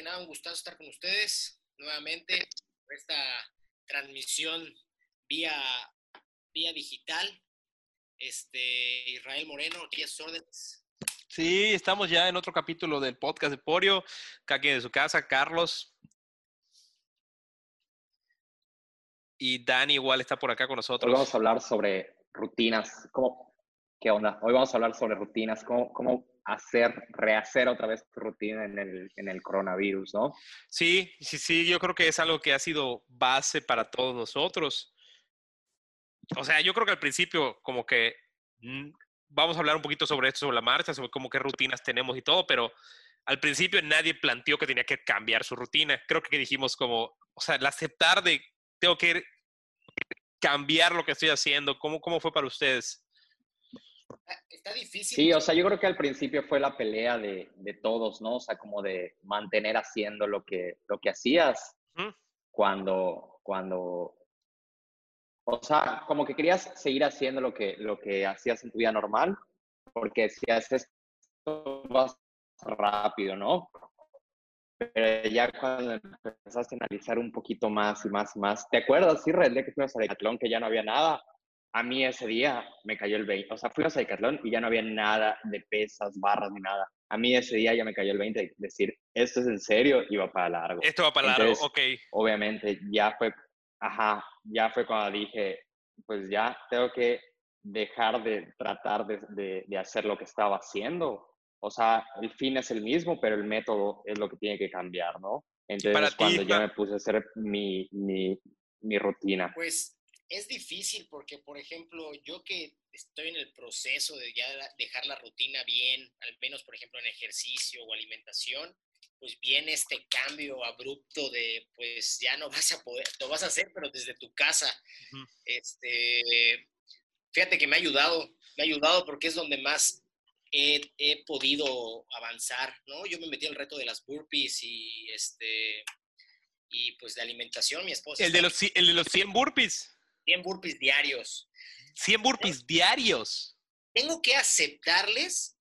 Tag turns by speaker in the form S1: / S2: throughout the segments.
S1: que nada, un gustazo estar con ustedes nuevamente por esta transmisión vía, vía digital. Este, Israel Moreno, 10 órdenes.
S2: Sí, estamos ya en otro capítulo del podcast de Porio. Aquí de su casa, Carlos. Y Dani igual está por acá con nosotros.
S3: Hoy vamos a hablar sobre rutinas. ¿Cómo, ¿Qué onda? Hoy vamos a hablar sobre rutinas. ¿Cómo, cómo hacer, rehacer otra vez tu rutina en el, en el coronavirus, ¿no?
S2: Sí, sí, sí. Yo creo que es algo que ha sido base para todos nosotros. O sea, yo creo que al principio como que mm, vamos a hablar un poquito sobre esto, sobre la marcha, sobre cómo qué rutinas tenemos y todo, pero al principio nadie planteó que tenía que cambiar su rutina. Creo que dijimos como, o sea, el aceptar de tengo que cambiar lo que estoy haciendo. ¿Cómo, cómo fue para ustedes?
S1: Está difícil.
S3: Sí, o sea, yo creo que al principio fue la pelea de, de todos, ¿no? O sea, como de mantener haciendo lo que, lo que hacías
S2: Ujú.
S3: cuando, cuando, o sea, como que querías seguir haciendo lo que, lo que hacías en tu vida normal, porque si haces esto vas rápido, ¿no? Pero ya cuando empezaste a analizar un poquito más y más y más, ¿te acuerdas, sí, día que fuimos a Decathlon, que ya no había nada? A mí ese día me cayó el 20, o sea, fuimos a Decathlon y ya no había nada de pesas, barras ni nada. A mí ese día ya me cayó el 20 de decir, esto es en serio y va para largo.
S2: Esto va para largo,
S3: Entonces,
S2: ok.
S3: obviamente ya fue, ajá, ya fue cuando dije, pues ya tengo que dejar de tratar de, de, de, hacer lo que estaba haciendo. O sea, el fin es el mismo, pero el método es lo que tiene que cambiar, ¿no? Entonces,
S2: para ti,
S3: cuando ya
S2: Juan?
S3: me puse a hacer mi, mi, mi rutina.
S1: Pues es difícil porque, por ejemplo, yo que estoy en el proceso de ya dejar la rutina bien, al menos, por ejemplo, en ejercicio o alimentación, pues viene este cambio abrupto de, pues ya no vas a poder, lo vas a hacer, pero desde tu casa. Este, fíjate que me ha ayudado, me ha ayudado porque es donde más he, he podido avanzar, ¿no? Yo me metí al reto de las burpees y, este, y pues de alimentación, mi esposa.
S2: El de los, el de los 100 burpees.
S1: 100 burpees diarios.
S2: 100 burpees diarios.
S1: Tengo que aceptarles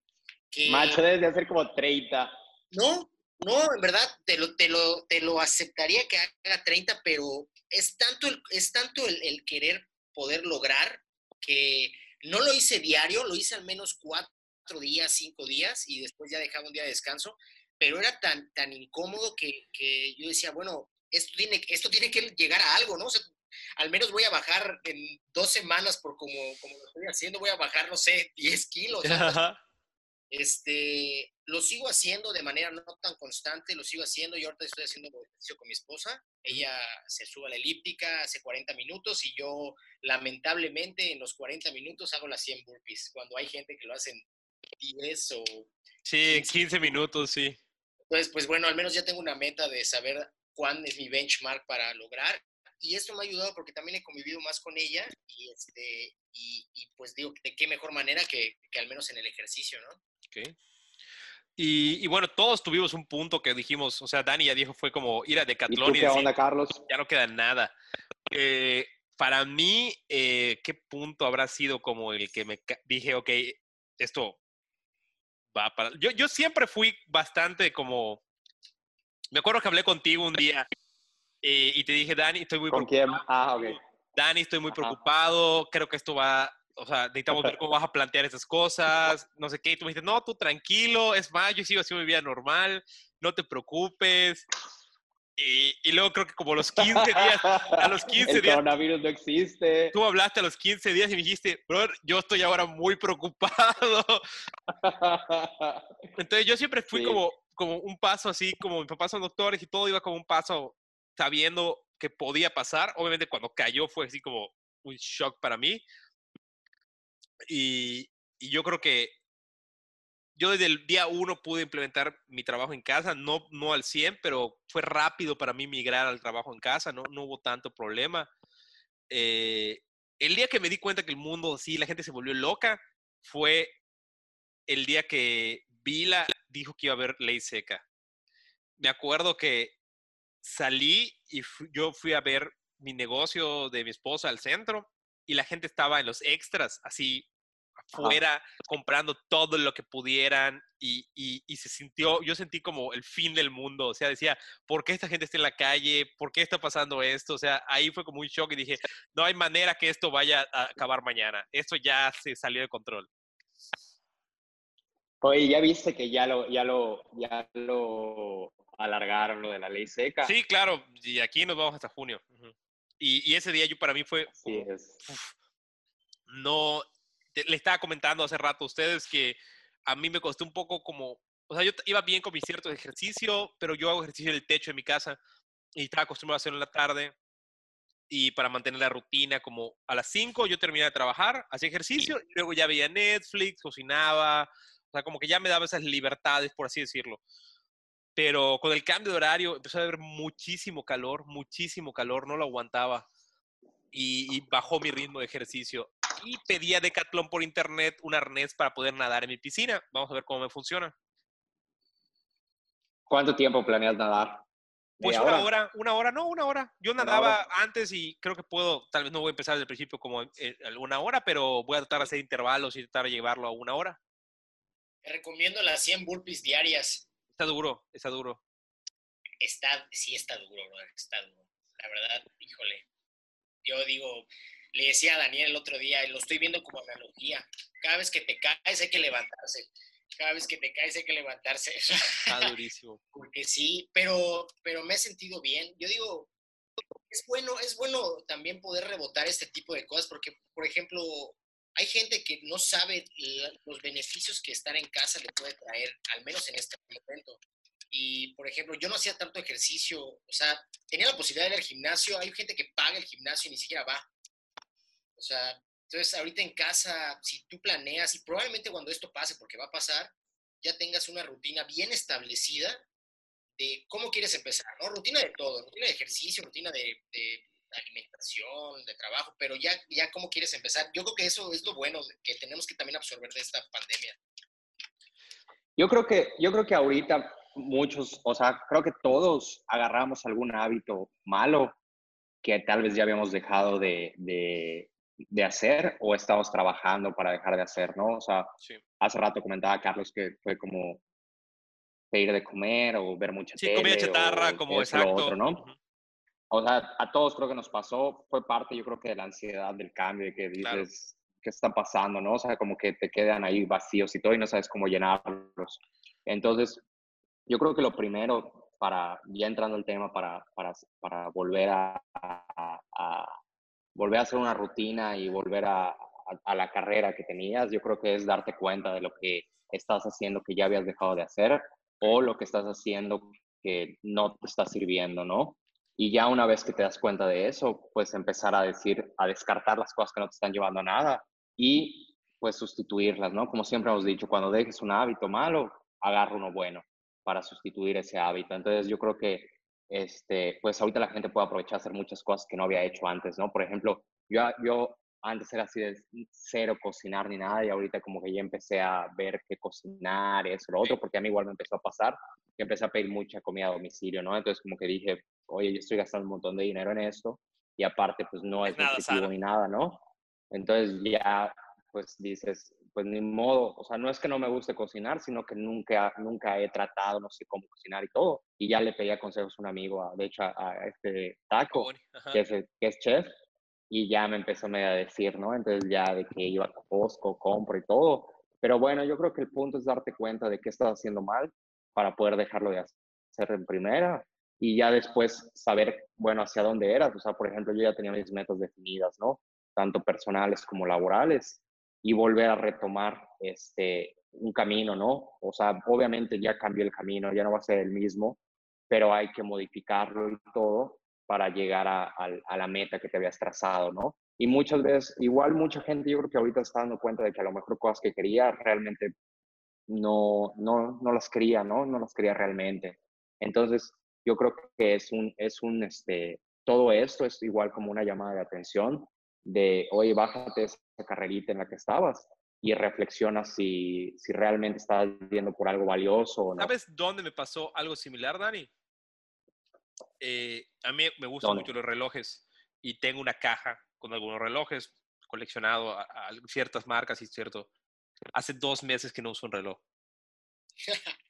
S1: que...
S3: Macho, debes de hacer como 30.
S1: No, no, en verdad, te lo, te lo, te lo aceptaría que haga 30, pero es tanto el, es tanto el, el querer poder lograr que no lo hice diario, lo hice al menos cuatro días, cinco días y después ya dejaba un día de descanso, pero era tan, tan incómodo que, que yo decía, bueno, esto tiene, esto tiene que llegar a algo, ¿no? O sea, al menos voy a bajar en dos semanas por como, como lo estoy haciendo, voy a bajar, no sé, 10 kilos. Este, lo sigo haciendo de manera no tan constante, lo sigo haciendo. Yo ahorita estoy haciendo ejercicio con mi esposa. Ella se sube a la elíptica hace 40 minutos y yo, lamentablemente, en los 40 minutos hago las 100 burpees. Cuando hay gente que lo hace en 10 o...
S2: Sí, 15 minutos, sí.
S1: Entonces, pues bueno, al menos ya tengo una meta de saber cuán es mi benchmark para lograr. Y esto me ha ayudado porque también he convivido más con ella y, este, y, y pues digo, de qué mejor manera que, que al menos en el ejercicio, ¿no?
S2: Ok. Y, y bueno, todos tuvimos un punto que dijimos, o sea, Dani ya dijo, fue como ir a
S3: ¿Y tú
S2: Decathlon y,
S3: qué
S2: decir,
S3: onda, Carlos?
S2: ya no queda nada. Eh, para mí, eh, ¿qué punto habrá sido como el que me dije, ok, esto va para... Yo, yo siempre fui bastante como... Me acuerdo que hablé contigo un día eh, y te dije, Dani, estoy muy
S3: ¿Con
S2: preocupado.
S3: quién? Ah, ok.
S2: Dani, estoy muy
S3: Ajá.
S2: preocupado, creo que esto va, o sea, necesitamos ver cómo vas a plantear estas cosas, no sé qué, y tú me dijiste, no, tú tranquilo, es más, yo sigo haciendo mi vida normal, no te preocupes. Y, y luego creo que como los 15 días, a los 15
S3: El
S2: días,
S3: coronavirus no existe.
S2: tú hablaste a los 15 días y me dijiste, brother, yo estoy ahora muy preocupado. Entonces yo siempre fui
S3: Sí.
S2: como, como un paso así, como mis papás son doctores y todo iba como un paso sabiendo que podía pasar. Obviamente cuando cayó fue así como un shock para mí. Y, yo creo que yo desde el día uno pude implementar mi trabajo en casa, no, no al 100, pero fue rápido para mí migrar al trabajo en casa, no, no hubo tanto problema. Eh, el día que me di cuenta que el mundo, sí, la gente se volvió loca, fue el día que Vila dijo que iba a haber ley seca. Me acuerdo que salí y yo fui a ver mi negocio de mi esposa al centro y la gente estaba en los extras, así fuera comprando todo lo que pudieran y, y, se sintió, yo sentí como el fin del mundo, o sea, decía, ¿por qué esta gente está en la calle? ¿Por qué está pasando esto? O sea, ahí fue como un shock y dije, no hay manera que esto vaya a acabar mañana, esto ya se salió de control.
S3: Oye, ya viste que ya lo, ya lo, ya lo alargaron lo de la ley seca.
S2: Sí, claro, y aquí nos vamos hasta junio. y, y, ese día yo para mí fue...
S3: Sí, es.
S2: no, le estaba comentando hace rato a ustedes que a mí me costó un poco como, o sea, yo iba bien con mi cierto ejercicio, pero yo hago ejercicio en el techo de mi casa y estaba acostumbrado a hacerlo en la tarde y para mantener la rutina, como a las 5 yo terminaba de trabajar, hacía ejercicio y luego ya veía Netflix, cocinaba, o sea, como que ya me daba esas libertades, por así decirlo. Pero con el cambio de horario empezó a haber muchísimo calor, muchísimo calor, no lo aguantaba y, bajó mi ritmo de ejercicio. Y pedí a Decathlon por internet un arnés para poder nadar en mi piscina. Vamos a ver cómo me funciona.
S3: ¿Cuánto tiempo planeas nadar?
S2: Pues una hora? una hora, no, una hora. Yo nadaba antes y creo que puedo, tal vez no voy a empezar desde el principio como eh, una hora, pero voy a tratar de hacer intervalos y tratar de llevarlo a una hora.
S1: Te recomiendo las 100 burpees diarias.
S2: Está duro, está duro.
S1: Está, sí está duro, está duro. La verdad, híjole, yo digo, le decía a Daniel el otro día, y lo estoy viendo como analogía, cada vez que te caes hay que levantarse, cada vez que te caes hay que levantarse.
S2: Está durísimo.
S1: Porque sí, pero, pero me he sentido bien. Yo digo, es bueno, es bueno también poder rebotar este tipo de cosas, porque, por ejemplo, hay gente que no sabe los beneficios que estar en casa le puede traer, al menos en este momento. Y, por ejemplo, yo no hacía tanto ejercicio, o sea, tenía la posibilidad de ir al gimnasio, hay gente que paga el gimnasio y ni siquiera va. O sea, entonces ahorita en casa, si tú planeas, y probablemente cuando esto pase, porque va a pasar, ya tengas una rutina bien establecida de cómo quieres empezar, ¿no? Rutina de todo, rutina de ejercicio, rutina de, alimentación, de trabajo, pero ya, ya cómo quieres empezar. Yo creo que eso es lo bueno que tenemos que también absorber de esta pandemia.
S3: Yo creo que, yo creo que ahorita muchos, o sea, creo que todos agarramos algún hábito malo que tal vez ya habíamos dejado de, de, hacer o estamos trabajando para dejar de hacer, ¿no? O sea, hace rato comentaba Carlos que fue como pedir de comer o ver mucha
S2: sí, comida chatarra, como exacto.
S3: ¿no? O sea, a todos creo que nos pasó, fue parte yo creo que de la ansiedad del cambio, de que dices, ¿qué está pasando? ¿no? O sea, como que te quedan ahí vacíos y todo y no sabes cómo llenarlos. Entonces, yo creo que lo primero para, ya entrando al tema, para, para, para volver a, volver a hacer una rutina y volver a, a, la carrera que tenías, yo creo que es darte cuenta de lo que estás haciendo que ya habías dejado de hacer o lo que estás haciendo que no te está sirviendo, ¿no? Y ya una vez que te das cuenta de eso, pues empezar a decir, a descartar las cosas que no te están llevando a nada y pues sustituirlas, ¿no? Como siempre hemos dicho, cuando dejes un hábito malo, agarra uno bueno para sustituir ese hábito. Entonces yo creo que este, pues ahorita la gente puede aprovechar a hacer muchas cosas que no había hecho antes, ¿no? Por ejemplo, yo, yo antes era así de cero cocinar ni nada y ahorita como que ya empecé a ver qué cocinar, eso, lo otro, porque a mí igual me empezó a pasar que empecé a pedir mucha comida a domicilio, ¿no? Entonces como que dije, oye, yo estoy gastando un montón de dinero en esto y aparte pues no es, nutritivo ni nada, ¿no? Entonces ya pues dices, pues ni modo, o sea, no es que no me guste cocinar, sino que nunca, nunca he tratado, no sé cómo cocinar y todo. Y ya le pedí consejos a un amigo, de hecho, a, este Taco, que es, que es chef, y ya me empezó a decir, ¿no? Entonces ya de que iba a Costco, compro y todo. Pero bueno, yo creo que el punto es darte cuenta de qué estás haciendo mal para poder dejarlo de hacer en primera y ya después saber, bueno, hacia dónde eras. O sea, por ejemplo, yo ya tenía mis metas definidas, ¿no? Tanto personales como laborales y volver a retomar este, un camino, ¿no? O sea, obviamente ya cambió el camino, ya no va a ser el mismo, pero hay que modificarlo y todo para llegar a, a, la meta que te habías trazado, ¿no? Y muchas veces, igual mucha gente yo creo que ahorita está dando cuenta de que a lo mejor cosas que quería realmente no, no, no las quería, ¿no? No las quería realmente. Entonces, yo creo que es un, es un, este, todo esto es igual como una llamada de atención de, oye, bájate esa carrerita en la que estabas y reflexiona si, si realmente estás viendo por algo valioso o no.
S2: ¿Sabes dónde me pasó algo similar, Dani? Eh, a mí me gustan mucho los relojes y tengo una caja con algunos relojes coleccionado a, ciertas marcas y cierto. hace dos meses que no uso un reloj.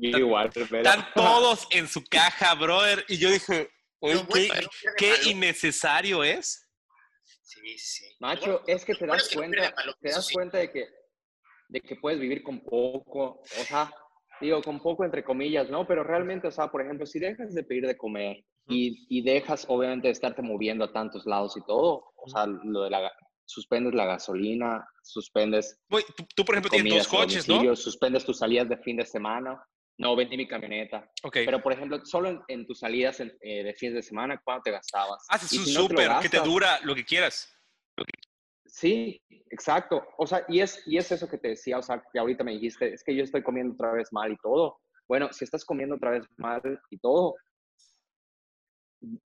S3: Yo igual, pero...
S2: Están todos en su caja, brother. Y yo dije, oye,
S1: Lo bueno
S2: ¿qué, innecesario es?
S1: Sí, sí.
S3: Macho,
S1: bueno-
S3: es que te
S1: bueno
S3: das cuenta, te das
S1: sí.
S3: cuenta de que, de que puedes vivir con poco, o sea, digo, con poco entre comillas, ¿no? Pero realmente, o sea, por ejemplo, si dejas de pedir de comer y, y dejas, obviamente, de estarte moviendo a tantos lados y todo, o sea, lo de la, suspendes la gasolina, suspendes
S2: tú, tú, por ejemplo, tienes dos coches, ¿no?
S3: suspendes tus salidas de fin de semana. No, vendí mi camioneta.
S2: Ok.
S3: Pero, por ejemplo, solo en, en tus salidas en- eh, de fines de semana, ¿cuánto te gastabas?
S2: Haces
S3: Y
S2: un
S3: si no
S2: súper que te dura lo que quieras.
S3: Sí, exacto. O sea, y es, y es eso que te decía, o sea, que ahorita me dijiste, es que yo estoy comiendo otra vez mal y todo. Bueno, si estás comiendo otra vez mal y todo,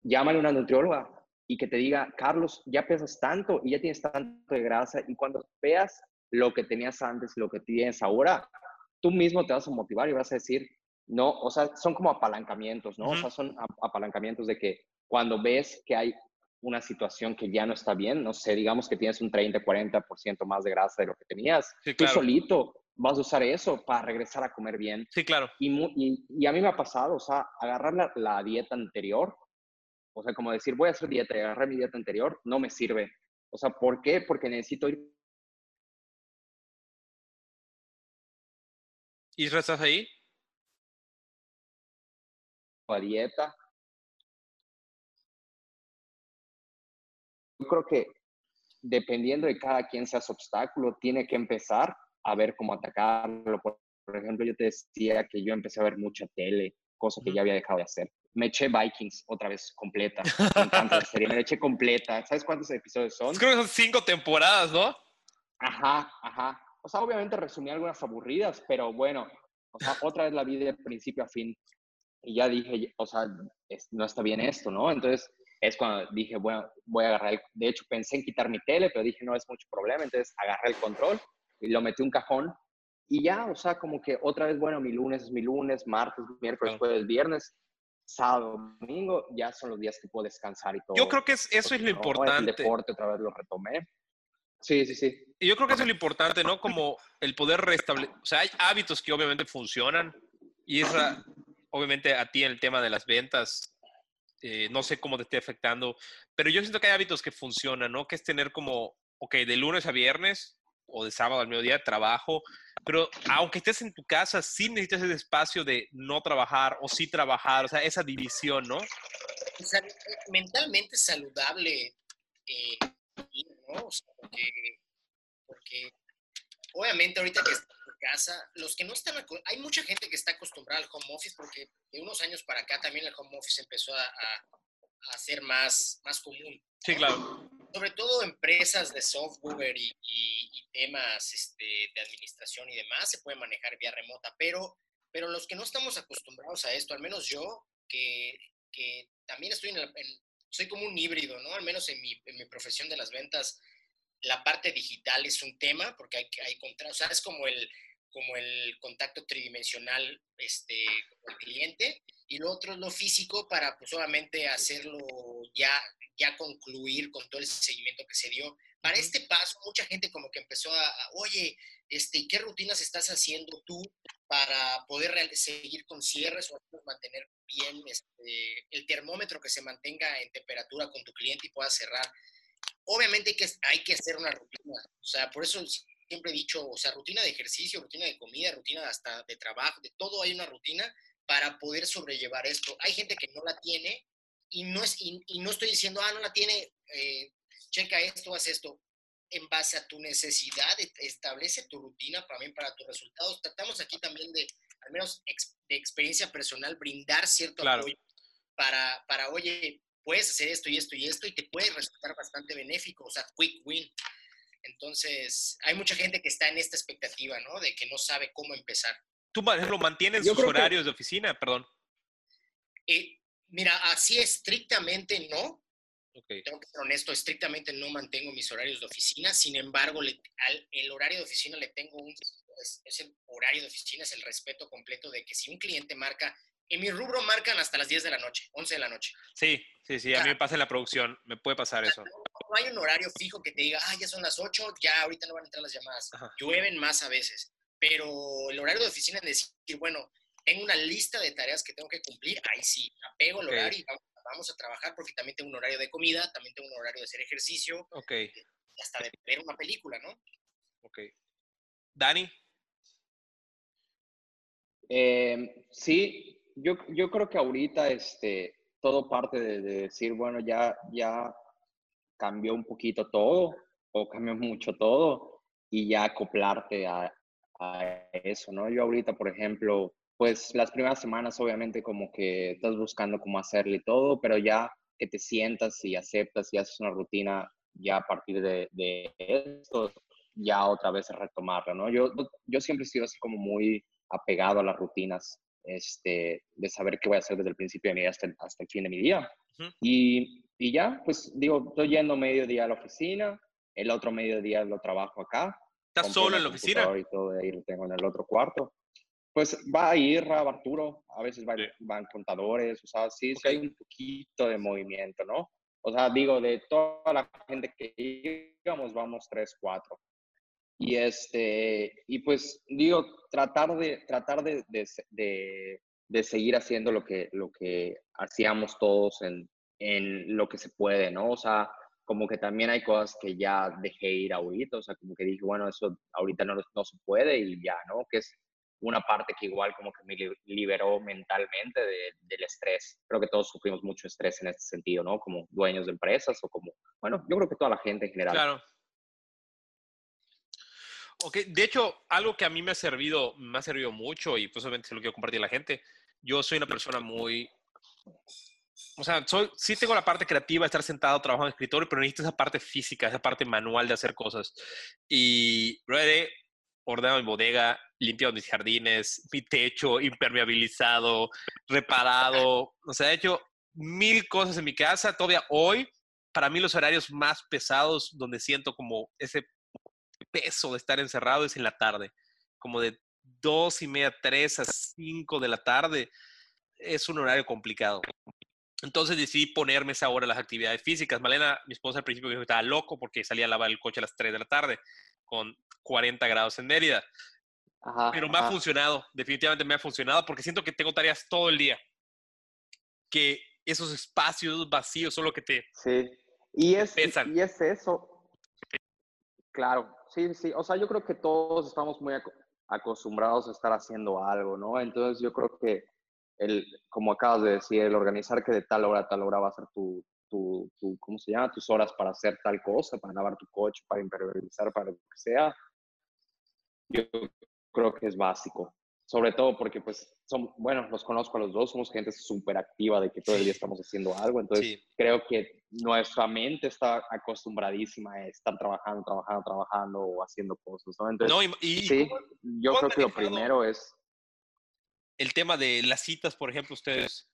S3: llámale a una nutrióloga y que te diga, Carlos, ya pesas tanto y ya tienes tanto de grasa y cuando veas lo que tenías antes y lo que tienes ahora, tú mismo te vas a motivar y vas a decir, no, o sea, son como apalancamientos, ¿no? O
S2: Ujú.
S3: sea, son ap- apalancamientos de que cuando ves que hay una situación que ya no está bien, no sé, digamos que tienes un 30, 40% más de grasa de lo que tenías,
S2: Sí,
S3: tú
S2: claro.
S3: solito vas a usar eso para regresar a comer bien.
S2: Sí, claro.
S3: Y, y, y a mí me ha pasado, o sea, agarrar la, la dieta anterior, o sea, como decir, voy a hacer dieta y agarrar mi dieta anterior, no me sirve. O sea, ¿por qué? Porque necesito ir
S2: ¿Isra, estás ahí?
S3: a dieta. Yo creo que dependiendo de cada quien sea su obstáculo, tiene que empezar a ver cómo atacarlo. Por, ejemplo, yo te decía que yo empecé a ver mucha tele, cosa que ya había dejado de hacer. Me eché Vikings otra vez completa. Me encanta la serie, me la eché completa. ¿Sabes cuántos episodios son?
S2: Creo que son cinco temporadas, ¿no?
S3: Ajá, ajá. O sea, obviamente resumí algunas aburridas, pero bueno, o sea, otra vez la vi de principio a fin. Y ya dije, o sea, es- no está bien esto, ¿no? Entonces es cuando dije, bueno, voy a agarrar el... De hecho, pensé en quitar mi tele, pero dije, no es mucho problema. Entonces agarré el control y lo metí en un cajón. Y ya, o sea, como que otra vez, bueno, mi lunes es mi lunes, martes, miércoles, jueves, viernes, sábado, domingo, ya son los días que puedo descansar y todo.
S2: Yo creo que es- eso es lo
S3: ¿no? El
S2: importante.
S3: deporte otra vez lo retomé. Sí, sí, sí.
S2: Y yo creo que eso es lo importante, ¿no? Como el poder restablecer. O sea, hay hábitos que obviamente funcionan. Y esa, obviamente, a ti en el tema de las ventas, eh, no sé cómo te esté afectando, pero yo siento que hay hábitos que funcionan, ¿no? Que es tener como, ok, de lunes a viernes o de sábado al mediodía trabajo, pero aunque estés en tu casa, sí necesitas ese espacio de no trabajar o sí trabajar, o sea, esa división, ¿no?
S1: O sea, mentalmente saludable eh, ¿no? O sea, porque, porque obviamente ahorita que estás en casa, los que no están, hay mucha gente que está acostumbrada al home office porque de unos años para acá también el home office empezó a, a- a ser más, más común.
S2: Sí, claro.
S1: Sobre todo empresas de software y, y- y temas este, de administración y demás se puede manejar vía remota, pero, pero los que no estamos acostumbrados a esto, al menos yo, que, que también estoy en, la- en- soy como un híbrido, ¿no? Al menos en mi, profesión de las ventas, la parte digital es un tema porque hay, hay contra, o sea, es como el, como el contacto tridimensional este, con el cliente y lo otro es lo físico para pues obviamente hacerlo ya, ya concluir con todo el seguimiento que se dio. Para este paso, mucha gente como que empezó a, a, oye, este, ¿qué rutinas estás haciendo tú para poder seguir con cierres o mantener bien este, el termómetro que se mantenga en temperatura con tu cliente y pueda cerrar? Obviamente hay que, hay que hacer una rutina, o sea, por eso siempre he dicho, o sea, rutina de ejercicio, rutina de comida, rutina hasta de trabajo, de todo hay una rutina para poder sobrellevar esto. Hay gente que no la tiene y no, es, y, y no estoy diciendo, ah, no la tiene, eh, checa esto, haz esto. En base a tu necesidad, e- establece tu rutina también para tus resultados. Tratamos aquí también de, al menos ex- de experiencia personal, brindar cierto
S2: Claro.
S1: apoyo para, para, oye, puedes hacer esto y esto y esto y te puede resultar bastante benéfico, o sea, quick win. Entonces, hay mucha gente que está en esta expectativa, ¿no? De que no sabe cómo empezar.
S2: Tú, por ejemplo, mantienes
S3: Yo
S2: sus
S3: que-
S2: horarios de oficina, perdón.
S1: Eh, mira, así estrictamente no,
S2: Ok.
S1: tengo que ser honesto, estrictamente no mantengo mis horarios de oficina, sin embargo, le- al, el horario de oficina le tengo un, es, es el horario de oficina, es el respeto completo de que si un cliente marca, en mi rubro marcan hasta las 10 de la noche, 11 de la noche.
S2: Sí, sí, sí, a mí me pasa en la producción, me puede pasar eso.
S1: No hay un horario fijo que te diga, ah, ya son las 8, ya ahorita no van a entrar las llamadas.
S2: Ajá.
S1: Llueven más a veces, pero el horario de oficina es decir, bueno, tengo una lista de tareas que tengo que cumplir, ahí sí, apego el horario y vamos, vamos a trabajar porque también tengo un horario de comida, también tengo un horario de hacer ejercicio,
S2: Ok,
S1: y hasta de ver una película, ¿no?
S2: ok. Dani,
S3: Eh, sí, yo, yo creo que ahorita este, todo parte de, de decir, bueno, ya, ya cambió un poquito todo o cambió mucho todo y ya acoplarte a, a eso, ¿no? Yo ahorita, por ejemplo, pues las primeras semanas obviamente como que estás buscando cómo hacerle y todo, pero ya que te sientas y aceptas y haces una rutina ya a partir de, de esto, ya otra vez retomarla, ¿no? Yo, yo siempre he sido así como muy apegado a las rutinas, este, de saber qué voy a hacer desde el principio de mi día hasta el, hasta el fin de mi día. Y, y ya, pues digo, estoy yendo mediodía a la oficina, el otro mediodía lo trabajo acá.
S2: ¿estás solo en la oficina?
S3: Y todo, ahí lo tengo en el otro cuarto. Pues va a ir Arturo, a veces va-
S2: Sí.
S3: van contadores, o sea, sí, sí
S2: Ok.
S3: hay un poquito de movimiento, ¿no? O sea, digo, de toda la gente que íbamos, vamos tres, cuatro. Y este, y pues digo, tratar de, tratar de, de, de- de seguir haciendo lo que, lo que hacíamos todos en, en lo que se puede, ¿no? O sea, como que también hay cosas que ya dejé ir ahorita, o sea, como que dije, bueno, eso ahorita no, no se puede y ya, ¿no? Que es una parte que igual como que me li- liberó mentalmente de- del estrés. Creo que todos sufrimos mucho estrés en este sentido, ¿no? Como dueños de empresas o como, bueno, yo creo que toda la gente en general.
S2: Claro. Ok, de hecho, algo que a mí me ha servido, me ha servido mucho y pues obviamente lo quiero compartir a la gente. Yo soy una persona muy, o sea, soy, sí tengo la parte creativa, estar sentado trabajando en escritorio, pero necesito esa parte física, esa parte manual de hacer cosas. Y bro, he ordenado mi bodega, limpiado mis jardines, mi techo impermeabilizado, reparado, o sea, he hecho mil cosas en mi casa. Todavía hoy, para mí los horarios más pesados, donde siento como ese peso de estar encerrado es en la tarde, como de dos y media, tres a cinco de la tarde, es un horario complicado. Entonces decidí ponerme esa hora a las actividades físicas. Malena, mi esposa al principio me dijo que estaba loco porque salía a lavar el coche a las 3 de la tarde con 40 grados en Mérida.
S3: Ajá,
S2: Pero me ha funcionado, definitivamente me ha funcionado porque siento que tengo tareas todo el día. Que esos espacios vacíos son lo que te...
S3: Sí, y es, y-
S2: pesan.
S3: y es eso. Claro, sí, sí. O sea, yo creo que todos estamos muy aco- acostumbrados a estar haciendo algo, ¿no? Entonces yo creo que, el, como acabas de decir, el organizar que de tal hora a tal hora va a ser tu, tu, tu, ¿cómo se llama? Tus horas para hacer tal cosa, para lavar tu coche, para impermeabilizar, para lo que sea, yo creo que es básico. Sobre todo porque, pues, son, bueno, los conozco a los dos, somos gente súper activa de que todo el día estamos haciendo algo, entonces
S2: Sí,
S3: creo que nuestra mente está acostumbradísima a estar trabajando, trabajando, trabajando o haciendo cosas, ¿no? Entonces,
S2: no, y, y
S3: sí,
S2: ¿cómo
S3: yo creo que lo primero es,
S2: el tema de las citas, por ejemplo, ustedes,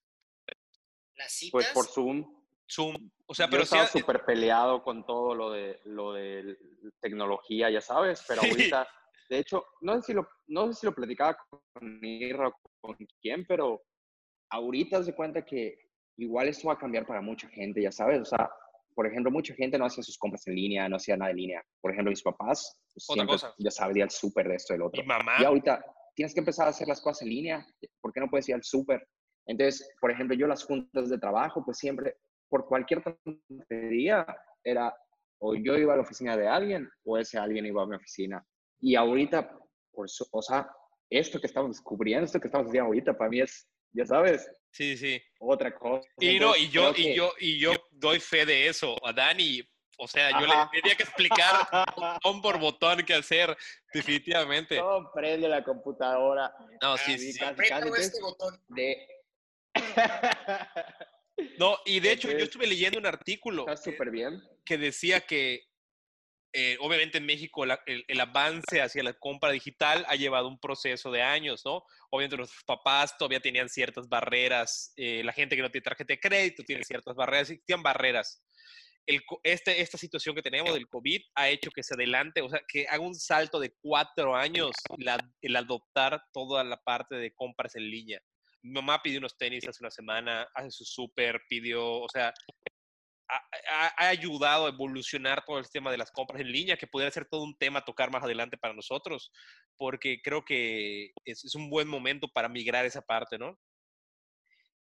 S1: Las citas,
S3: pues, por Zoom.
S2: Zoom, o sea,
S3: yo
S2: pero
S3: estaba
S2: sí,
S3: súper peleado con todo lo de, lo de tecnología, ya sabes, pero
S2: Sí.
S3: ahorita, de hecho, no sé si lo, no sé si lo platicaba con Irra o con quién, pero ahorita se cuenta que igual esto va a cambiar para mucha gente, ya sabes, o sea, por ejemplo, mucha gente no hacía sus compras en línea, no hacía nada en línea. Por ejemplo, mis papás, pues,
S2: Otra
S3: siempre,
S2: cosa.
S3: ya ir al súper de esto y del otro.
S2: mi mamá,
S3: Y ahorita tienes que empezar a hacer las cosas en línea. ¿Por qué no puedes ir al súper? Entonces, por ejemplo, yo las juntas de trabajo, pues siempre, por cualquier tontería, era o yo iba a la oficina de alguien o ese alguien iba a mi oficina. Y ahorita, por su- o sea, esto que estamos descubriendo, esto que estamos haciendo ahorita, para mí es, ya sabes,
S2: sí, sí.
S3: otra cosa.
S2: Y no, y yo, y
S3: que-
S2: yo, y yo doy fe de eso a Dani. O sea, yo
S3: Ajá.
S2: le tenía que explicar botón por botón qué hacer, definitivamente.
S3: No, prende la computadora.
S2: No, sí, sí,
S3: casi,
S1: este botón.
S3: De...
S2: No, y de hecho, yo estuve leyendo un artículo
S3: Está
S2: que,
S3: súper bien.
S2: que decía que, eh, obviamente en México, la- el, el avance hacia la compra digital ha llevado un proceso de años, ¿no? Obviamente nuestros papás todavía tenían ciertas barreras, eh, la gente que no tiene tarjeta de crédito tiene ciertas barreras, existían barreras. El, este, esta situación que tenemos del COVID ha hecho que se adelante, o sea, que haga un salto de cuatro años la- el adoptar toda la parte de compras en línea. Mi mamá pidió unos tenis hace una semana, hace su súper, pidió, o sea, ha, ayudado a evolucionar todo el tema de las compras en línea, que pudiera ser todo un tema a tocar más adelante para nosotros, porque creo que es, es un buen momento para migrar esa parte, ¿no?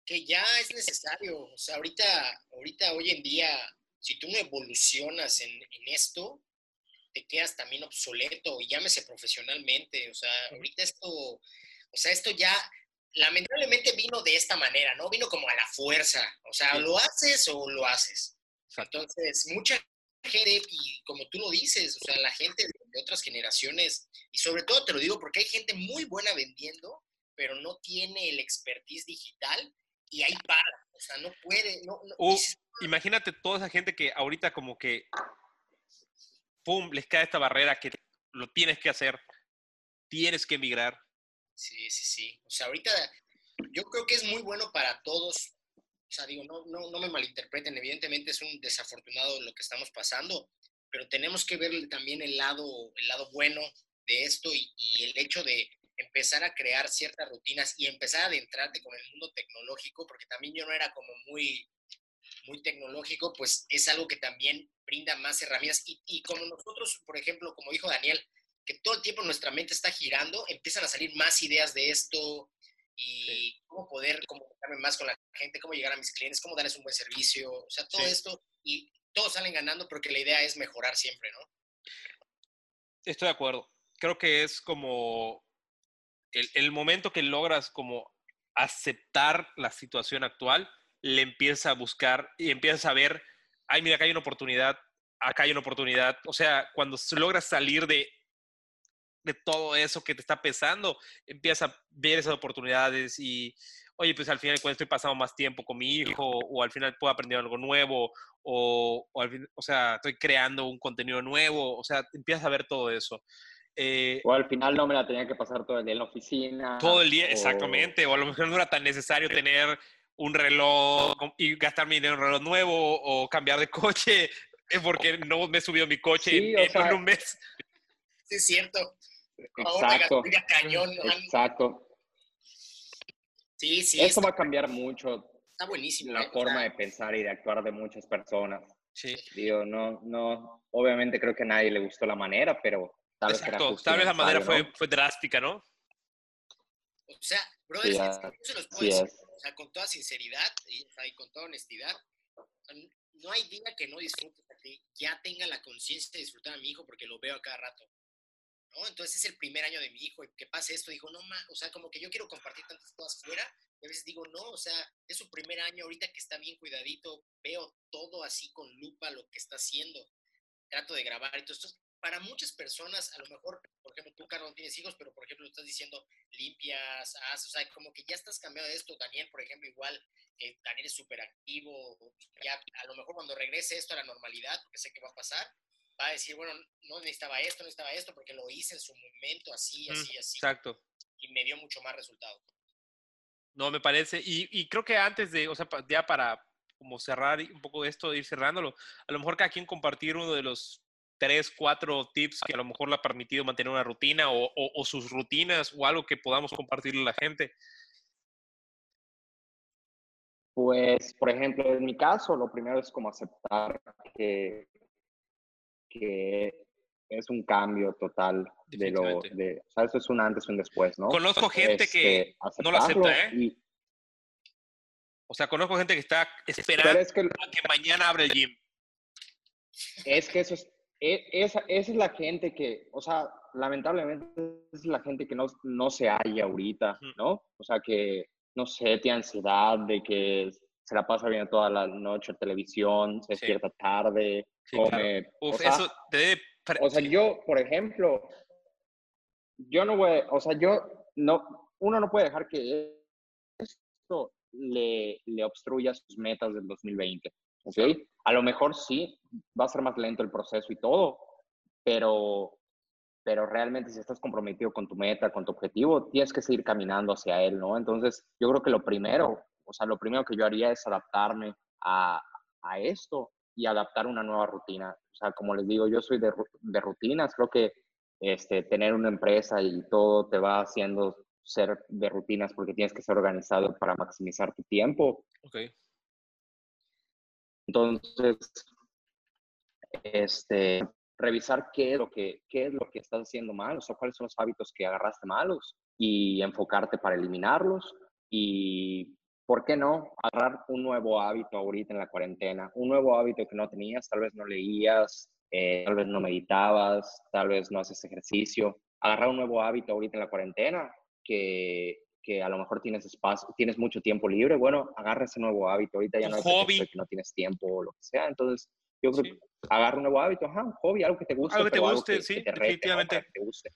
S1: Que ya es necesario, o sea, ahorita, ahorita hoy en día, si tú no evolucionas en, en esto, te quedas también obsoleto y llámese profesionalmente, o sea, ahorita esto, o sea, esto ya lamentablemente vino de esta manera, ¿no? Vino como a la fuerza, o sea, lo haces o lo haces. Entonces, mucha gente, y como tú lo dices, o sea, la gente de otras generaciones, y sobre todo te lo digo porque hay gente muy buena vendiendo, pero no tiene el expertise digital y ahí para, o sea, no puede, no,
S2: imagínate toda esa gente que ahorita como que, pum, les cae esta barrera que lo tienes que hacer, tienes que emigrar,
S1: Sí, sí, sí. O sea, ahorita yo creo que es muy bueno para todos. O sea, digo, no, no, no me malinterpreten, evidentemente es un desafortunado lo que estamos pasando, pero tenemos que ver también el lado, el lado bueno de esto y, el hecho de empezar a crear ciertas rutinas y empezar a adentrarte con el mundo tecnológico, porque también yo no era como muy, muy tecnológico, pues es algo que también brinda más herramientas. Y, y como nosotros, por ejemplo, como dijo Daniel, que todo el tiempo nuestra mente está girando, empiezan a salir más ideas de esto y cómo poder comunicarme más con la gente, cómo llegar a mis clientes, cómo darles un buen servicio, o sea, todo esto y todos salen ganando porque la idea es mejorar siempre, ¿no?
S2: Estoy de acuerdo. Creo que es como el, momento que logras como aceptar la situación actual, le empieza a buscar y empiezas a ver, ay, mira, acá hay una oportunidad, acá hay una oportunidad. O sea, cuando logras salir de de todo eso que te está pesando, empiezas a ver esas oportunidades y, oye, pues al final estoy pasando más tiempo con mi hijo o al final puedo aprender algo nuevo o, al o sea, estoy creando un contenido nuevo, o sea, empiezas a ver todo eso.
S3: Eh, o al final no me la tenía que pasar todo el día en la oficina.
S2: Todo el día, exactamente. O a lo mejor no era tan necesario tener un reloj y gastar mi dinero en un reloj nuevo o cambiar de coche porque no me he subido mi coche en, un mes.
S1: Sí, es cierto.
S3: Exacto. Exacto.
S1: Sí, sí.
S3: Eso va a cambiar mucho.
S1: Está buenísimo.
S3: La ¿eh? forma de pensar y de actuar de muchas personas. Sí. Digo, no, no, obviamente creo que a nadie le gustó la manera, pero
S2: tal vez, tal vez la manera fue, fue drástica, ¿no?
S1: O sea, brother, se los puedo decir, o sea, con toda sinceridad y, con toda honestidad, no hay día que no disfrute, que ya tenga la conciencia de disfrutar a mi hijo porque lo veo a cada rato. Entonces es el primer año de mi hijo y que pase esto, dijo, no, ma, o sea, como que yo quiero compartir tantas cosas fuera, y a veces digo, no, o sea, es su primer año, ahorita que está bien cuidadito, veo todo así con lupa lo que está haciendo, trato de grabar y todo esto. Para muchas personas, a lo mejor, por ejemplo, tú, Carlos, no tienes hijos, pero por ejemplo, estás diciendo limpias, haz, o sea, como que ya estás cambiando de esto. Daniel, por ejemplo, igual, que Daniel es súper activo, ya a lo mejor cuando regrese esto a la normalidad, porque sé que va a pasar, va a decir, bueno, no necesitaba esto, necesitaba esto, porque lo hice en su momento, así, así, así.
S2: Exacto.
S1: Y me dio mucho más resultado.
S2: No, me parece. Y, y creo que antes de, o sea, ya para como cerrar un poco esto, ir cerrándolo, a lo mejor cada quien compartir uno de los tres, cuatro tips que a lo mejor le ha permitido mantener una rutina o, o, sus rutinas o algo que podamos compartirle a la gente.
S3: Pues, por ejemplo, en mi caso, lo primero es como aceptar que que es un cambio total de lo de, o sea, eso es un antes y un después, ¿no?
S2: Conozco gente que este, no lo acepta, ¿eh? o sea, conozco gente que está esperando que, que, mañana abre el gym.
S3: Es que eso es, esa, esa, es la gente que, o sea, lamentablemente es la gente que no, no se halla ahorita, ¿no? O sea, que, no sé, tiene ansiedad de que se la pasa viendo toda la noche televisión, se despierta tarde, come.
S2: o sea, eso
S3: O sea, yo, por ejemplo, yo no voy, o sea, yo no, uno no puede dejar que esto le, le obstruya sus metas del 2020, ¿ok? A lo mejor sí, va a ser más lento el proceso y todo, pero, pero realmente si estás comprometido con tu meta, con tu objetivo, tienes que seguir caminando hacia él, ¿no? Entonces, yo creo que lo primero, o sea, lo primero que yo haría es adaptarme a, a esto y adaptar una nueva rutina. O sea, como les digo, yo soy de, de rutinas, creo que este, tener una empresa y todo te va haciendo ser de rutinas porque tienes que ser organizado para maximizar tu tiempo.
S2: Okay.
S3: Entonces, este, revisar qué es lo que, qué es lo que estás haciendo mal, o sea, cuáles son los hábitos que agarraste malos y enfocarte para eliminarlos y, ¿por qué no agarrar un nuevo hábito ahorita en la cuarentena? Un nuevo hábito que no tenías, tal vez no leías, eh, tal vez no meditabas, tal vez no haces ejercicio. Agarrar un nuevo hábito ahorita en la cuarentena que, que a lo mejor tienes espacio, tienes mucho tiempo libre, bueno, agarra ese nuevo hábito. Ahorita ya no hay
S2: hobby.
S3: que no tienes tiempo o lo que sea. Entonces, yo creo que agarra un nuevo hábito, ajá, un hobby, algo que te guste.
S2: Algo que te guste,
S3: que,
S2: sí,
S3: que te rete,
S2: definitivamente.
S3: que te guste.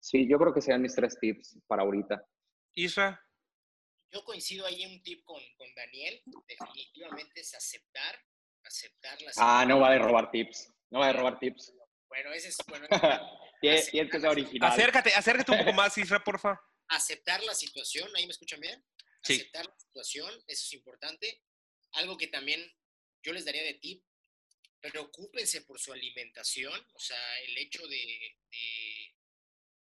S3: Sí, yo creo que sean mis tres tips para ahorita.
S2: Isra,
S1: Yo coincido ahí en un tip con, con Daniel. Definitivamente es aceptar, aceptar las.
S3: Ah, no va a robar tips. No va a robar tips.
S1: Bueno, ese es. Bueno,
S3: que ser original.
S2: acércate, acércate un poco más, Isra, porfa.
S1: Aceptar la situación, ahí me escuchan bien,
S2: Sí.
S1: aceptar la situación, eso es importante. Algo que también yo les daría de tip, preocúpense por su alimentación, o sea, el hecho de, de-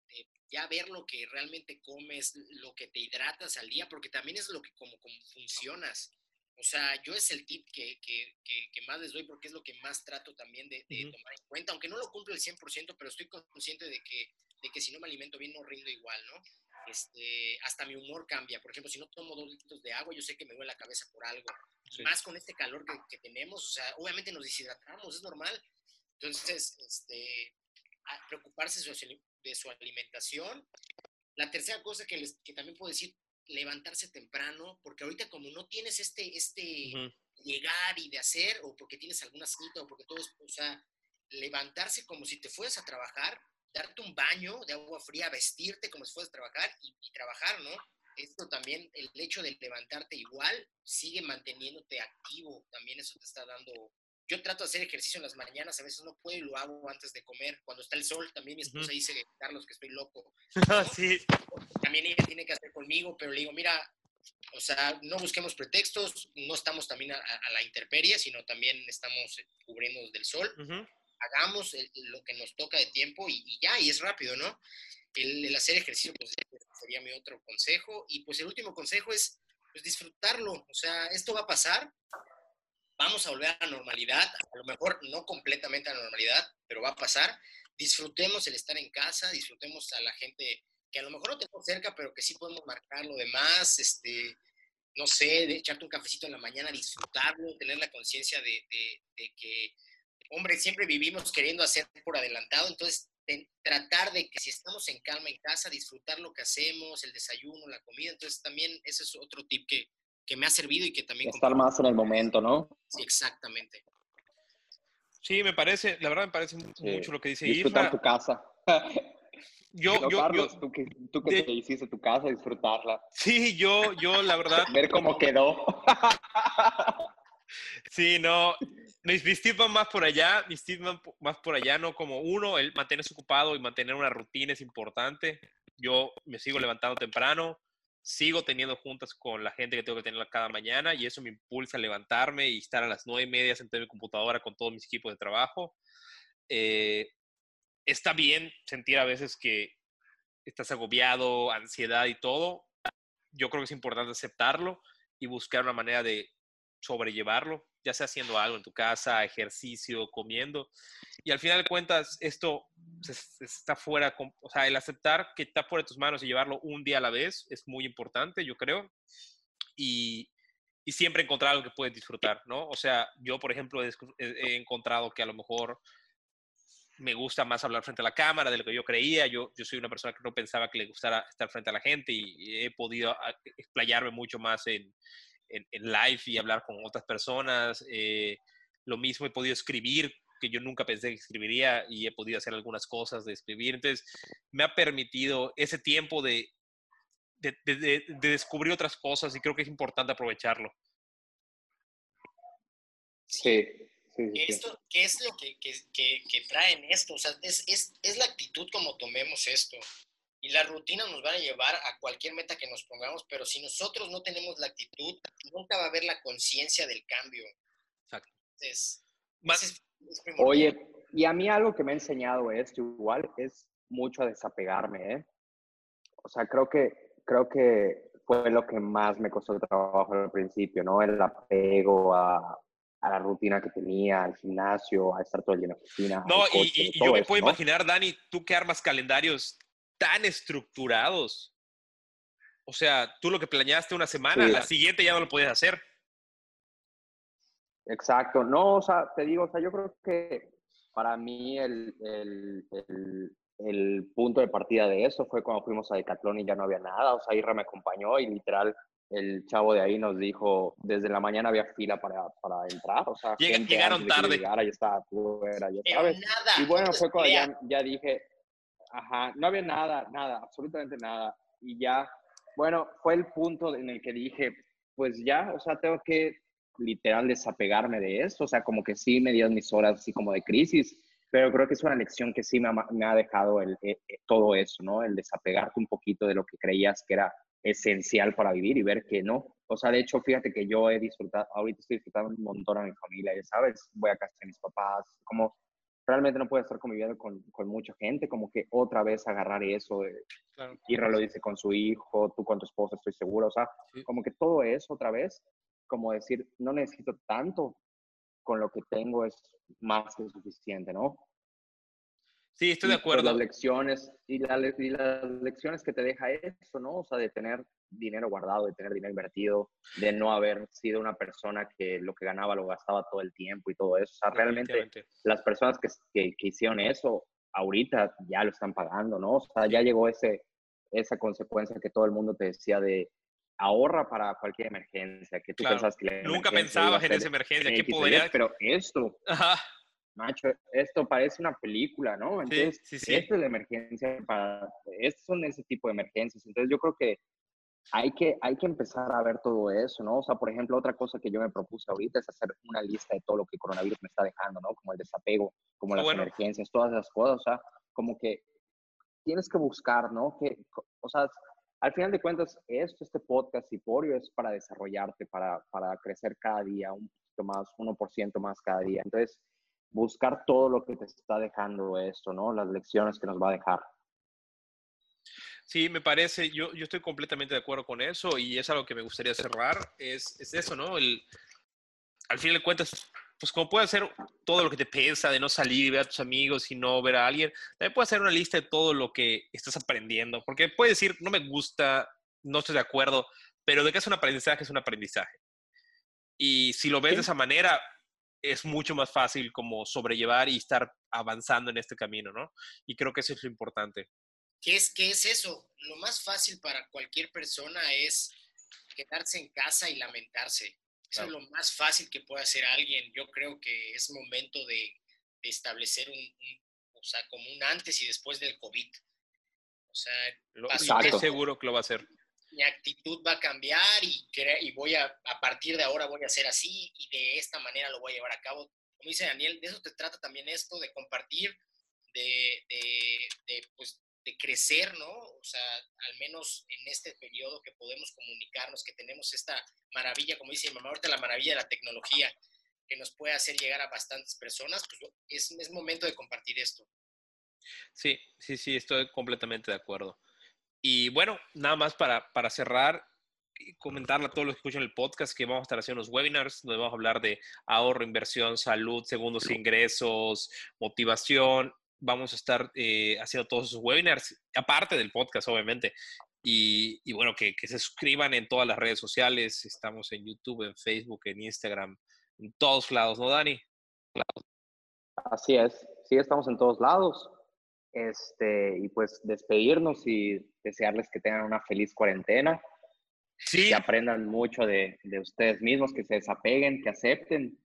S1: de ya ver lo que realmente comes, lo que te hidratas al día, porque también es lo que como, como funcionas. O sea, yo es el tip que, que- que- que más les doy porque es lo que más trato también de, tomar en cuenta, aunque no lo cumplo el 100%, pero estoy consciente de que, de que si no me alimento bien no rindo igual, ¿no? Este, hasta mi humor cambia. Por ejemplo, si no tomo dos litros de agua, yo sé que me duele la cabeza por algo.
S2: Sí.
S1: más con este calor que, que tenemos, o sea, obviamente nos deshidratamos, es normal. Entonces, este, a- preocuparse de su, ali- de su alimentación. La tercera cosa que, les, que también puedo decir, levantarse temprano, porque ahorita como no tienes este, este
S2: Ujú.
S1: llegar y de hacer, o porque tienes alguna cita, o porque todo es, o sea, levantarse como si te fueras a trabajar, darte un baño de agua fría, vestirte como si fueras a trabajar y, y trabajar, ¿no? Esto también, el hecho de levantarte igual, sigue manteniéndote activo, también eso te está dando... Yo trato de hacer ejercicio en las mañanas, a veces no puedo y lo hago antes de comer, cuando está el sol, también mi esposa
S2: Ujú.
S1: dice, Carlos, que estoy loco,
S2: sí,
S1: también ella tiene que hacer conmigo, pero le digo, mira, o sea, no busquemos pretextos, no estamos también a, a la intemperie, sino también estamos eh, cubriéndonos del sol,
S2: ujú,
S1: hagamos lo que nos toca de tiempo y, ya, y es rápido, ¿no? El, hacer ejercicio, pues sería mi otro consejo, y pues el último consejo es, pues disfrutarlo, o sea, esto va a pasar, vamos a volver a la normalidad, a lo mejor no completamente a la normalidad, pero va a pasar, disfrutemos el estar en casa, disfrutemos a la gente que a lo mejor no tenemos cerca, pero que sí podemos marcar lo demás, este, no sé, de echarte un cafecito en la mañana, disfrutarlo, tener la conciencia de que, hombre, siempre vivimos queriendo hacer por adelantado, entonces de- tratar de que si estamos en calma en casa, disfrutar lo que hacemos, el desayuno, la comida, entonces también ese es otro tip que, que me ha servido y que también...
S3: Estar más en el momento, ¿no?
S1: Sí, exactamente.
S2: sí, me parece, la verdad me parece
S3: Sí.
S2: mucho lo que dice
S3: Disfrutar
S2: Isra.
S3: tu casa.
S2: Yo,
S3: No,
S2: yo,
S3: Carlos,
S2: yo,
S3: tú que, tú que
S2: de-
S3: te hiciste tu casa, disfrutarla.
S2: sí, yo, yo, la verdad,
S3: Ver cómo quedó.
S2: Sí, no. Mis, mis tips van más por allá, mis tips van más por allá, ¿no? Como uno, el mantenerse ocupado y mantener una rutina es importante. Yo me sigo levantando temprano, sigo teniendo juntas con la gente que tengo que tener cada mañana y eso me impulsa a levantarme y estar a las nueve y media sentada en mi computadora con todos mis equipos de trabajo. Eh, está bien sentir a veces que estás agobiado, ansiedad y todo. Yo creo que es importante aceptarlo y buscar una manera de sobrellevarlo, ya sea haciendo algo en tu casa, ejercicio, comiendo. Y al final de cuentas, esto está fuera, o sea, el aceptar que está fuera de tus manos y llevarlo un día a la vez es muy importante, yo creo. Y, y siempre encontrar algo que puedes disfrutar, ¿no? O sea, yo, por ejemplo, he, encontrado que a lo mejor me gusta más hablar frente a la cámara de lo que yo creía. Yo, yo soy una persona que no pensaba que le gustara estar frente a la gente y, he podido explayarme mucho más en, en, en live y hablar con otras personas. eh, lo mismo he podido escribir, que yo nunca pensé que escribiría y he podido hacer algunas cosas de escribir. Entonces, me ha permitido ese tiempo de, de, de- de- de descubrir otras cosas y creo que es importante aprovecharlo.
S3: Sí, sí, sí,
S1: que
S3: sí.
S1: esto, ¿Qué es lo que, que, que, que traen esto? O sea, es, es, es la actitud como tomemos esto. Y la rutina nos va a llevar a cualquier meta que nos pongamos, pero si nosotros no tenemos la actitud, nunca va a haber la conciencia del cambio.
S2: Exacto.
S1: Entonces, ese es- es.
S3: Oye, y a mí algo que me ha enseñado esto igual es mucho a desapegarme, ¿eh? O sea, creo que, creo que fue lo que más me costó trabajo al principio, ¿no? El apego a, a la rutina que tenía, al gimnasio, a estar todo el día en la oficina.
S2: No,
S3: coche,
S2: y- y yo me
S3: eso,
S2: puedo
S3: ¿no?
S2: imaginar, Dani, tú que armas calendarios tan estructurados. O sea, tú lo que planeaste una semana,
S3: Sí.
S2: la siguiente ya no lo podías hacer.
S3: Exacto, no, o sea, te digo, o sea, yo creo que para mí el, el, el, el punto de partida de eso fue cuando fuimos a Decathlon y ya no había nada, o sea, Irra me acompañó y literal el chavo de ahí nos dijo, desde la mañana había fila para, para entrar, o sea,
S2: Llega-
S3: gente
S2: llegaron tarde.
S3: llegara ya estaba fuera, ya
S1: Pero
S3: sabes.
S1: nada.
S3: Y bueno, fue cuando ya dije, ajá, no había nada, nada, absolutamente nada. Y ya, bueno, fue el punto en el que dije, pues ya, o sea, tengo que literal desapegarme de esto, o sea, como que sí me dieron mis horas así como de crisis, pero creo que es una lección que sí me ha, me ha dejado el, eh, eh, todo eso, ¿no? El desapegarte un poquito de lo que creías que era esencial para vivir y ver que no. O sea, de hecho, fíjate que yo he disfrutado, ahorita estoy disfrutando un montón a mi familia, ya sabes, voy a casa de mis papás, como realmente no puedo estar conviviendo con, con mucha gente, como que otra vez agarrar eso, de,
S2: Claro.
S3: Irra lo dice con su hijo, tú con tu esposa, estoy seguro, o sea,
S2: Sí.
S3: como que todo eso otra vez, como decir, no necesito tanto, con lo que tengo es más que suficiente, ¿no?
S2: Sí, estoy de
S3: Y, pues,
S2: acuerdo.
S3: las lecciones, y, la y las lecciones que te deja eso, ¿no? O sea, de tener dinero guardado, de tener dinero invertido, de no haber sido una persona que lo que ganaba lo gastaba todo el tiempo y todo eso. O sea, realmente las personas que, que, que hicieron eso, ahorita ya lo están pagando, ¿no? O sea, ya llegó ese, esa consecuencia que todo el mundo te decía de ahorra para cualquier emergencia, que tú
S2: Claro.
S3: pensabas que la
S2: Nunca pensabas en esa emergencia. ¿Qué
S3: X o Y,
S2: podría?
S3: Pero esto,
S2: Ajá.
S3: Macho, esto parece una película, ¿no?
S2: Sí,
S3: Entonces,
S2: sí, sí.
S3: esta es la emergencia para, estos son ese tipo de emergencias. Entonces, yo creo que hay que, hay que empezar a ver todo eso, ¿no? O sea, por ejemplo, otra cosa que yo me propuse ahorita es hacer una lista de todo lo que el coronavirus me está dejando, ¿no? Como el desapego, como
S2: Ah,
S3: las
S2: bueno.
S3: emergencias, todas esas cosas, o sea, como que tienes que buscar, ¿no? Que, o sea, al final de cuentas, esto, este podcast Hiporio es para desarrollarte, para, para crecer cada día un poquito más, 1% más cada día. Entonces, buscar todo lo que te está dejando esto, ¿no? Las lecciones que nos va a dejar.
S2: Sí, me parece, yo, yo estoy completamente de acuerdo con eso y es algo que me gustaría cerrar, es, es eso, ¿no? El, al final de cuentas, pues como puedes hacer todo lo que te pesa de no salir y ver a tus amigos y no ver a alguien, también puedes hacer una lista de todo lo que estás aprendiendo, porque puedes decir, no me gusta, no estoy de acuerdo, pero de que es un aprendizaje, es un aprendizaje. Y si lo ves
S3: Sí.
S2: de esa manera, es mucho más fácil como sobrellevar y estar avanzando en este camino, ¿no? Y creo que eso es lo importante.
S1: ¿Qué es, ¿Qué es eso? Lo más fácil para cualquier persona es quedarse en casa y lamentarse. Eso
S2: Claro.
S1: es lo más fácil que puede hacer alguien. Yo creo que es momento de, de establecer un, un- o sea, como un antes y después del COVID. O sea,
S2: Lo- seguro que lo va a hacer.
S1: Mi actitud va a cambiar y, y voy a, a partir de ahora voy a hacer así y de esta manera lo voy a llevar a cabo. Como dice Daniel, de eso te trata también esto, de compartir, de, de, de, pues, de crecer, ¿no? O sea, al menos en este periodo que podemos comunicarnos, que tenemos esta maravilla, como dice mi mamá, ahorita la maravilla de la tecnología, que nos puede hacer llegar a bastantes personas, pues es, es momento de compartir esto.
S2: Sí, sí, sí, estoy completamente de acuerdo. Y bueno, nada más para, para cerrar, comentarle a todos los que escuchan el podcast que vamos a estar haciendo unos webinars donde vamos a hablar de ahorro, inversión, salud, segundos ingresos, motivación. Vamos a estar eh, haciendo todos esos webinars, aparte del podcast, obviamente. Y, y bueno, que, que se suscriban en todas las redes sociales. Estamos en YouTube, en Facebook, en Instagram, en todos lados, ¿no, Dani?
S3: Así es, sí, estamos en todos lados. Este, y pues despedirnos y desearles que tengan una feliz cuarentena,
S2: Sí,
S3: que aprendan mucho de, de ustedes mismos, que se desapeguen, que acepten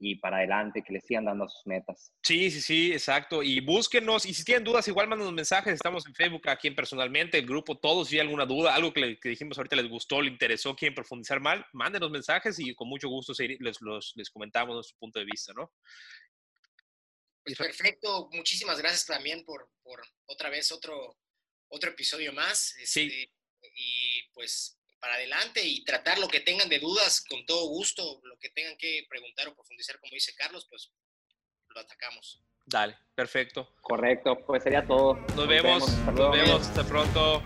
S3: y para adelante, que les sigan dando sus metas.
S2: Sí, sí, sí, exacto. Y búsquenos. Y si tienen dudas, igual mándanos mensajes. Estamos en Facebook, aquí en personalmente, el grupo, todos. Si hay alguna duda, algo que, le- que dijimos ahorita les gustó, le interesó, quieren profundizar mal, mándenos mensajes y con mucho gusto se- les, los- les comentamos nuestro punto de vista, ¿no?
S1: Pues perfecto, muchísimas gracias también por, por otra vez otro, otro episodio más.
S2: Sí.
S1: este, Y pues para adelante y tratar lo que tengan de dudas con todo gusto, lo que tengan que preguntar o profundizar, como dice Carlos, pues lo atacamos.
S2: Dale, perfecto.
S3: Correcto, pues sería todo.
S2: Nos, vemos, nos vemos, hasta pronto.